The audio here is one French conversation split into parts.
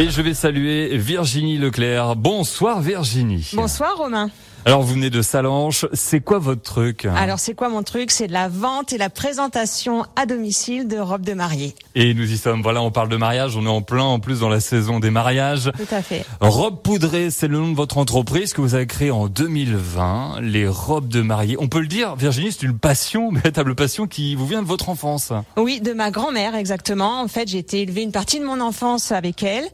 Et je vais saluer Virginie Leclerc. Bonsoir Virginie. Bonsoir Romain. Alors vous venez de Salanches, c'est quoi votre truc? Alors c'est quoi mon truc? C'est de la vente et la présentation à domicile de robes de mariée. Et nous y sommes, voilà, on parle de mariage, on est en plein en plus dans la saison des mariages. Tout à fait. Robe poudrée, c'est le nom de votre entreprise que vous avez créée en 2020, les robes de mariée. On peut le dire, Virginie, c'est une passion, une véritable passion qui vous vient de votre enfance. Oui, de ma grand-mère exactement. En fait, j'ai été élevée une partie de mon enfance avec elle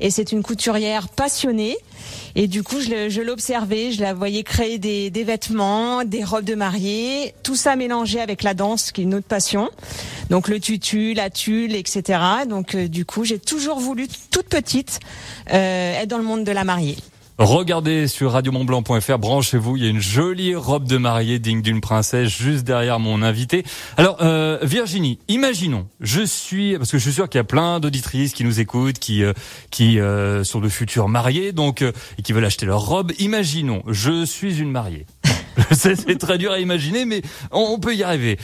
et c'est une couturière passionnée. Et du coup, je l'observais, je la voyais créer des, vêtements, des robes de mariée, tout ça mélangé avec la danse, qui est une autre passion. Donc le tutu, la tulle, etc. Donc euh, du coup, j'ai toujours voulu, toute petite, euh, être dans le monde de la mariée. Regardez sur radiomontblanc.fr, branchez-vous, il y a une jolie robe de mariée digne d'une princesse juste derrière mon invité. Alors euh, Virginie, imaginons, je suis parce que je suis sûr qu'il y a plein d'auditrices qui nous écoutent, qui euh, qui euh, sont de futurs mariés, donc et qui veulent acheter leur robe. Imaginons, je suis une mariée. c'est très dur à imaginer, mais on, peut y arriver.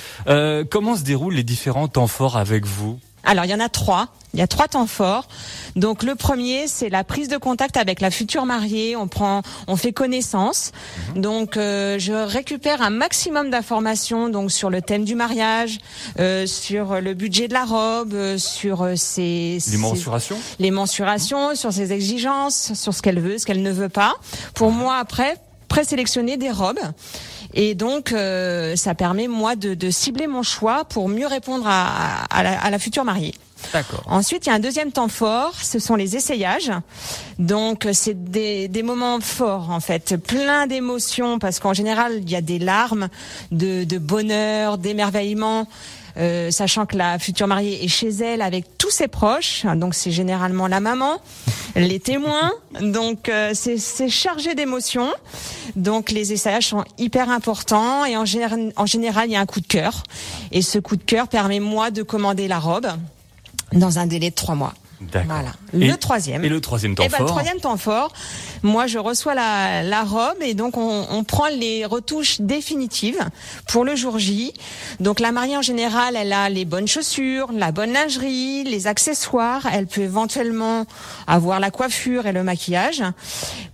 comment se déroulent les différents temps forts avec vous? Alors il y en a trois. Il y a trois temps forts. Donc le premier, c'est la prise de contact avec la future mariée. On prend, on fait connaissance. Mhm. Donc euh, je récupère un maximum d'informations donc sur le thème du mariage, euh, sur le budget de la robe, euh, sur ses les mensurations, les mensurations, sur ses exigences, sur ce qu'elle veut, ce qu'elle ne veut pas. Pour moi après présélectionner des robes. Et donc, euh, ça permet moi de, de, cibler mon choix pour mieux répondre à, à, la, à la future mariée. D'accord. Ensuite, il y a un deuxième temps fort, ce sont les essayages. Donc, c'est des, des moments forts, en fait, plein d'émotions, parce qu'en général, il y a des larmes de, de bonheur, d'émerveillement. Euh, sachant que la future mariée est chez elle avec tous ses proches, donc c'est généralement la maman, les témoins, donc euh, c'est chargé d'émotions. Donc les essayages sont hyper importants et en, en général il y a un coup de cœur et ce coup de cœur permet moi de commander la robe dans un délai de trois mois. Voilà. Le troisième. Et le troisième temps et eh ben, fort. Le troisième temps fort. Moi, je reçois la, la robe et donc on, on, prend les retouches définitives pour le jour J. Donc la mariée en général, elle a les bonnes chaussures, la bonne lingerie, les accessoires. Elle peut éventuellement avoir la coiffure et le maquillage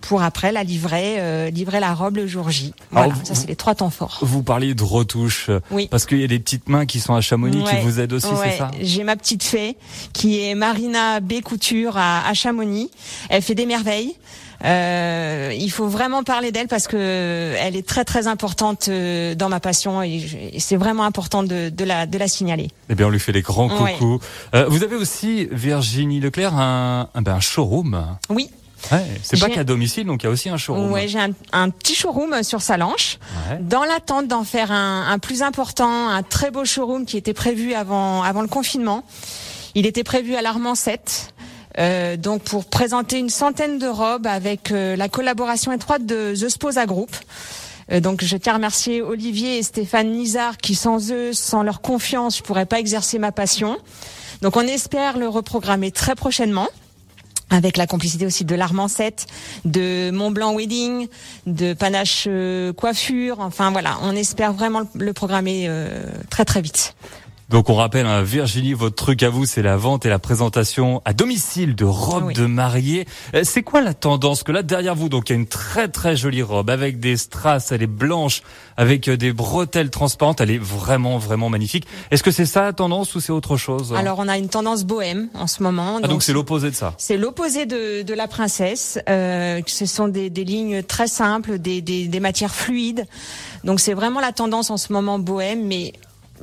pour après la livrer, euh, livrer la robe le jour J. Voilà. ça, c'est les trois temps forts. Vous parliez de retouches. Oui. Parce qu'il y a des petites mains qui sont à Chamonix qui vous aident aussi, c'est ça? J'ai ma petite fée qui est Marina B Couture à, Chamonix. Elle fait des merveilles. Euh, il faut vraiment parler d'elle parce que elle est très très importante euh, dans ma passion et, c'est vraiment important de, la, de la signaler. Eh bien, on lui fait des grands coucous. Euh, vous avez aussi Virginie Leclerc un, un, ben, showroom. Oui. Ouais, c'est pas qu'à domicile, donc il y a aussi un showroom. Oui, j'ai un, petit showroom sur Salanche. Dans l'attente d'en faire un, un, plus important, un très beau showroom qui était prévu avant, avant le confinement. Il était prévu à l'Armand 7. Euh, donc pour présenter une centaine de robes avec euh, la collaboration étroite de The Sposa Group. Euh, donc je tiens à remercier Olivier et Stéphane Nizar qui sans eux, sans leur confiance, je pourrais pas exercer ma passion. Donc on espère le reprogrammer très prochainement avec la complicité aussi de l'Armand 7, de Montblanc Wedding, de Panache euh, Coiffure. Enfin voilà, on espère vraiment le programmer très très vite. Donc on rappelle, hein, Virginie, votre truc à vous, c'est la vente et la présentation à domicile de robes de mariée. Euh, c'est quoi la tendance? Que là derrière vous, donc il y a une très très jolie robe avec des strass, elle est blanche, avec euh, des bretelles transparentes, elle est vraiment vraiment magnifique. Est-ce que c'est ça la tendance ou c'est autre chose? Alors on a une tendance bohème en ce moment. Ah, donc c'est l'opposé de ça? C'est l'opposé de, de la princesse. Euh, ce sont des, des lignes très simples, des, des, des matières fluides. Donc c'est vraiment la tendance en ce moment bohème, mais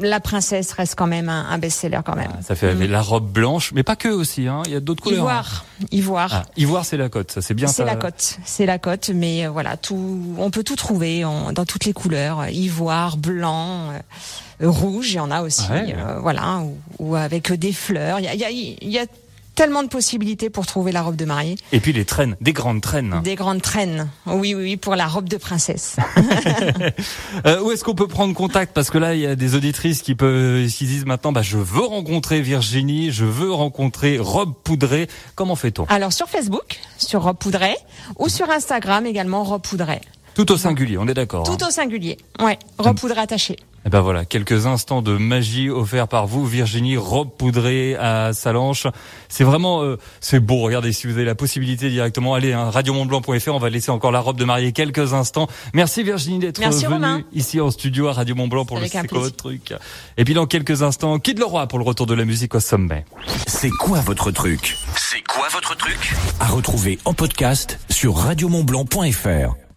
la princesse reste quand même un, best-seller quand même. Ah, ça fait mm. la robe blanche, mais pas que aussi. Hein. Il y a d'autres couleurs. Ivoire, hein. ivoire. Ah, ivoire, c'est la cote. Ça c'est bien. C'est la cote. C'est la cote, mais euh, voilà, tout. On peut tout trouver dans toutes les couleurs. Ivoire, blanc. Euh, rouge, il y en a aussi, euh, voilà, ou, avec des fleurs. Il y a, y, a, y a tellement de possibilités pour trouver la robe de mariée. Et puis les traînes, des grandes traînes. Des grandes traînes. Oui, oui, oui, pour la robe de princesse. euh, où est-ce qu'on peut prendre contact? Parce que là, il y a des auditrices qui peuvent, qui disent maintenant, bah, je veux rencontrer Virginie, je veux rencontrer Robe Poudrée. Comment fait-on? Alors sur Facebook, sur Robe Poudrée, ou sur Instagram également Robe Poudrée. Tout au singulier, on est d'accord. Tout hein. au singulier, ouais. Robe poudrée attachée. Et eh ben voilà, quelques instants de magie offerts par vous, Virginie, robe poudrée à Salanche. C'est vraiment, euh, c'est beau. Regardez, si vous avez la possibilité directement, allez, hein, radiomontblanc.fr. On va laisser encore la robe de mariée quelques instants. Merci Virginie d'être venue ici en studio à Radio Montblanc pour le C'est quoi votre truc? Et puis dans quelques instants, Kid Leroy pour le retour de la musique au sommet. C'est quoi votre truc? C'est quoi votre truc? À retrouver en podcast sur radiomontblanc.fr.